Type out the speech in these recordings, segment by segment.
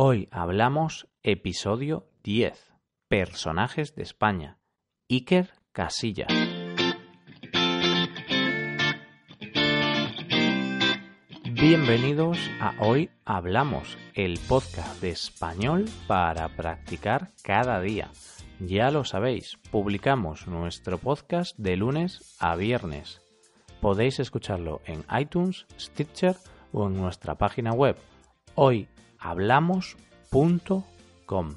Hoy hablamos episodio 10. Personajes de España. Iker Casillas. Bienvenidos a Hoy Hablamos, el podcast de español para practicar cada día. Ya lo sabéis, publicamos nuestro podcast de lunes a viernes. Podéis escucharlo en iTunes, Stitcher o en nuestra página web hoyhablamos.com.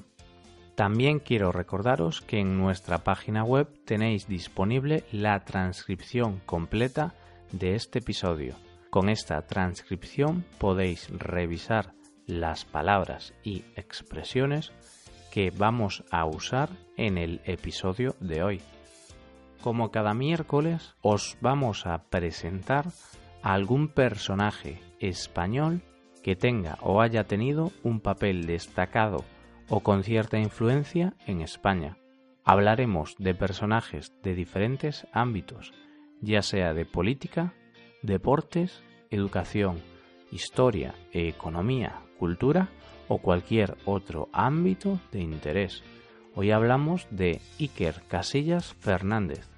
También quiero recordaros que en nuestra página web tenéis disponible la transcripción completa de este episodio con esta transcripción podéis revisar las palabras y expresiones que vamos a usar en el episodio de hoy. Como cada miércoles os vamos a presentar algún personaje español que tenga o haya tenido un papel destacado o con cierta influencia en España. Hablaremos de personajes de diferentes ámbitos, ya sea de política, deportes, educación, historia, economía, cultura o cualquier otro ámbito de interés. Hoy hablamos de Iker Casillas Fernández,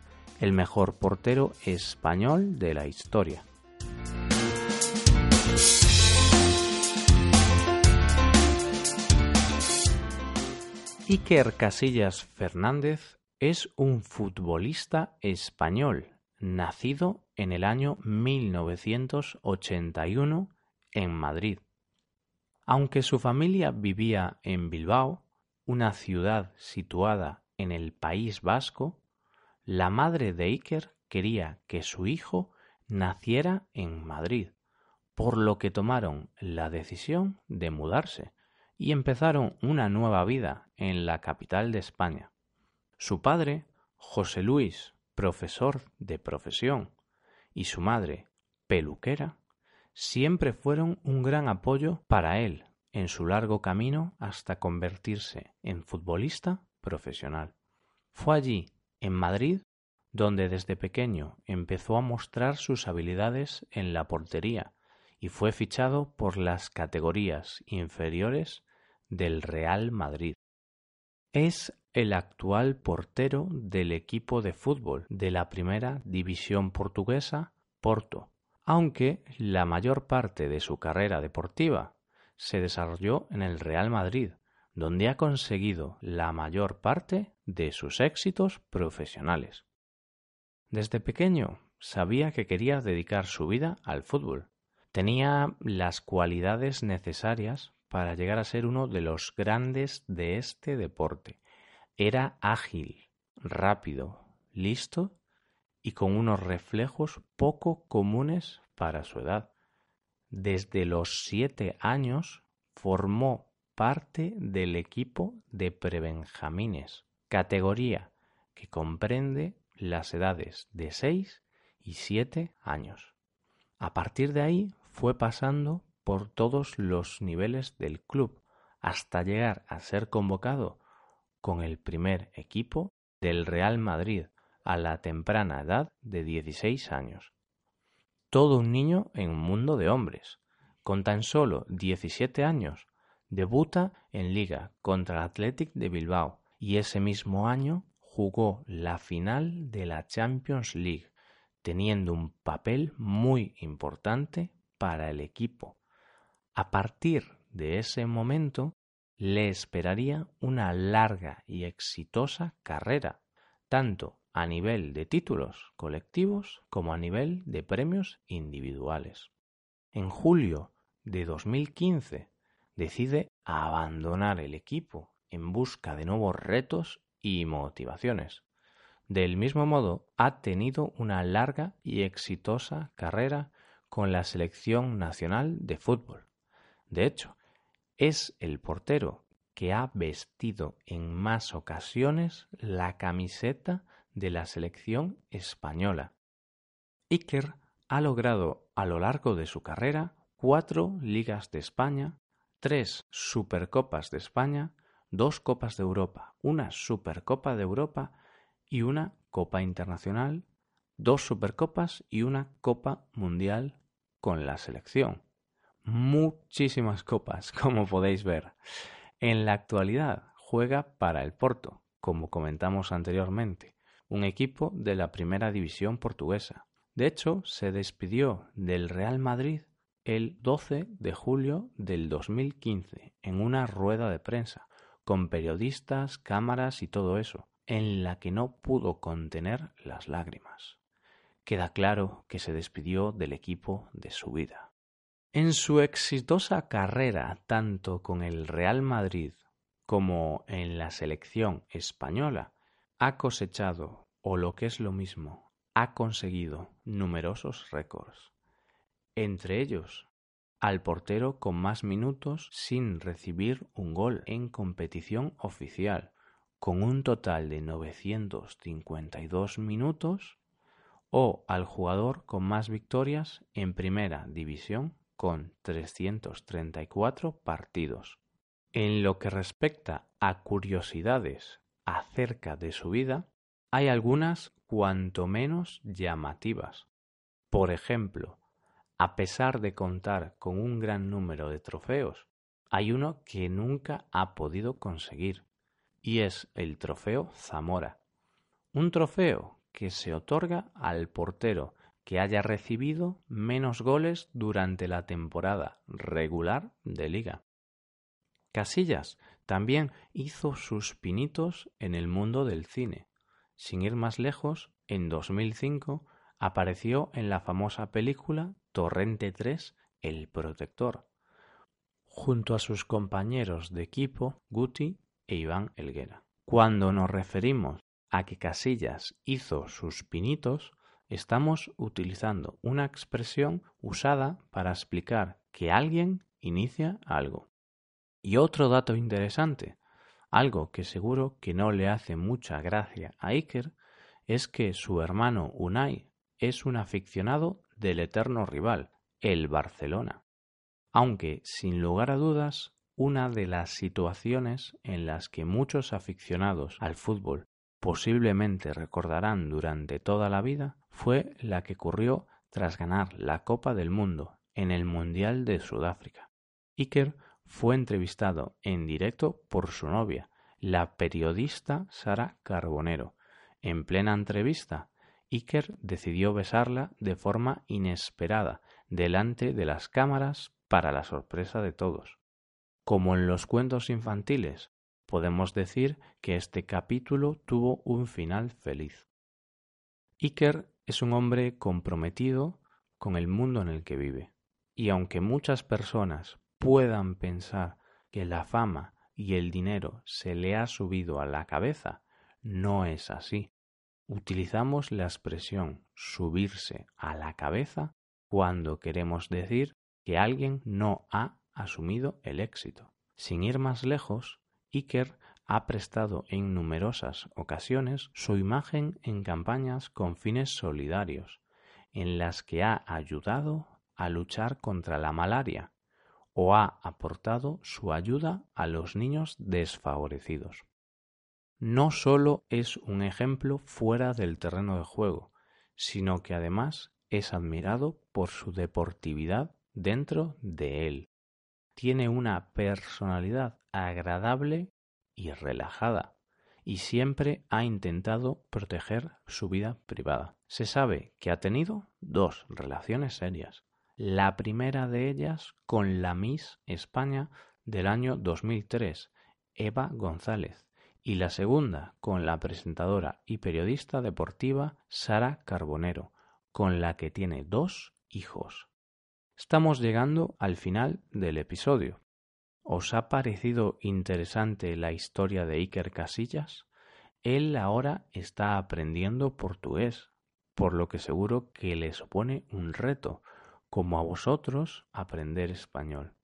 el mejor portero español de la historia. Iker Casillas Fernández es un futbolista español nacido en el año 1981 en Madrid. Aunque su familia vivía en Bilbao, una ciudad situada en el País Vasco, la madre de Iker quería que su hijo naciera en Madrid, por lo que tomaron la decisión de mudarse y empezaron una nueva vida en la capital de España. Su padre, José Luis profesor de profesión, y su madre, peluquera, siempre fueron un gran apoyo para él en su largo camino hasta convertirse en futbolista profesional. Fue allí, en Madrid, donde desde pequeño empezó a mostrar sus habilidades en la portería y fue fichado por las categorías inferiores del Real Madrid. Es el actual portero del equipo de fútbol de la primera división portuguesa, Porto, aunque la mayor parte de su carrera deportiva se desarrolló en el Real Madrid, donde ha conseguido la mayor parte de sus éxitos profesionales. Desde pequeño sabía que quería dedicar su vida al fútbol. Tenía las cualidades necesarias para llegar a ser uno de los grandes de este deporte era ágil, rápido, listo y con unos reflejos poco comunes para su edad. Desde los siete años formó parte del equipo de prebenjamines, categoría que comprende las edades de seis y siete años. A partir de ahí fue pasando por todos los niveles del club hasta llegar a ser convocado con el primer equipo del Real Madrid a la temprana edad de 16 años. Todo un niño en un mundo de hombres. Con tan solo 17 años, debuta en liga contra el Athletic de Bilbao y ese mismo año jugó la final de la Champions League, teniendo un papel muy importante para el equipo. A partir de ese momento le esperaría una larga y exitosa carrera, tanto a nivel de títulos colectivos como a nivel de premios individuales. En julio de 2015 decide abandonar el equipo en busca de nuevos retos y motivaciones. Del mismo modo, ha tenido una larga y exitosa carrera con la selección nacional de fútbol. De hecho, es el portero que ha vestido en más ocasiones la camiseta de la selección española. Iker ha logrado a lo largo de su carrera cuatro ligas de España, tres Supercopas de España, dos Copas de Europa, una Supercopa de Europa y una Copa Internacional, dos Supercopas y una Copa Mundial con la selección muchísimas copas, como podéis ver. En la actualidad juega para el Porto, como comentamos anteriormente, un equipo de la primera división portuguesa. De hecho, se despidió del Real Madrid el 12 de julio del 2015 en una rueda de prensa, con periodistas, cámaras y todo eso, en la que no pudo contener las lágrimas. Queda claro que se despidió del equipo de su vida. En su exitosa carrera tanto con el Real Madrid como en la selección española, ha cosechado, o lo que es lo mismo, ha conseguido numerosos récords. Entre ellos, al portero con más minutos sin recibir un gol en competición oficial, con un total de 952 minutos, o al jugador con más victorias en primera división con 334 partidos. En lo que respecta a curiosidades acerca de su vida, hay algunas cuanto menos llamativas. Por ejemplo, a pesar de contar con un gran número de trofeos, hay uno que nunca ha podido conseguir, y es el trofeo Zamora. Un trofeo que se otorga al portero que haya recibido menos goles durante la temporada regular de liga. Casillas también hizo sus pinitos en el mundo del cine. Sin ir más lejos, en 2005 apareció en la famosa película Torrente 3 El Protector, junto a sus compañeros de equipo Guti e Iván Elguera. Cuando nos referimos a que Casillas hizo sus pinitos, estamos utilizando una expresión usada para explicar que alguien inicia algo. Y otro dato interesante, algo que seguro que no le hace mucha gracia a Iker, es que su hermano Unai es un aficionado del eterno rival, el Barcelona. Aunque, sin lugar a dudas, una de las situaciones en las que muchos aficionados al fútbol posiblemente recordarán durante toda la vida fue la que ocurrió tras ganar la Copa del Mundo en el Mundial de Sudáfrica. Iker fue entrevistado en directo por su novia, la periodista Sara Carbonero. En plena entrevista, Iker decidió besarla de forma inesperada delante de las cámaras para la sorpresa de todos. Como en los cuentos infantiles, podemos decir que este capítulo tuvo un final feliz. Iker es un hombre comprometido con el mundo en el que vive, y aunque muchas personas puedan pensar que la fama y el dinero se le ha subido a la cabeza, no es así. Utilizamos la expresión subirse a la cabeza cuando queremos decir que alguien no ha asumido el éxito. Sin ir más lejos, Iker ha prestado en numerosas ocasiones su imagen en campañas con fines solidarios, en las que ha ayudado a luchar contra la malaria o ha aportado su ayuda a los niños desfavorecidos. No solo es un ejemplo fuera del terreno de juego, sino que además es admirado por su deportividad dentro de él. Tiene una personalidad agradable y relajada, y siempre ha intentado proteger su vida privada. Se sabe que ha tenido dos relaciones serias. La primera de ellas con la Miss España del año 2003, Eva González, y la segunda con la presentadora y periodista deportiva Sara Carbonero, con la que tiene dos hijos. Estamos llegando al final del episodio. ¿Os ha parecido interesante la historia de Iker Casillas? Él ahora está aprendiendo portugués, por lo que seguro que le supone un reto, como a vosotros aprender español.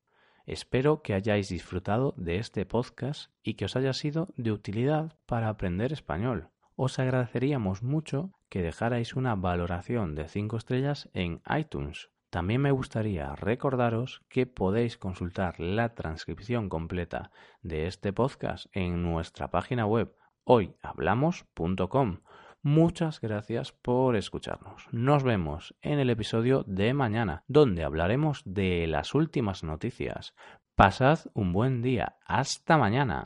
Espero que hayáis disfrutado de este podcast y que os haya sido de utilidad para aprender español. Os agradeceríamos mucho que dejarais una valoración de 5 estrellas en iTunes también me gustaría recordaros que podéis consultar la transcripción completa de este podcast en nuestra página web hoyhablamos.com, Muchas gracias por escucharnos. Nos vemos en el episodio de mañana, donde hablaremos de las últimas noticias. Pasad un buen día. Hasta mañana.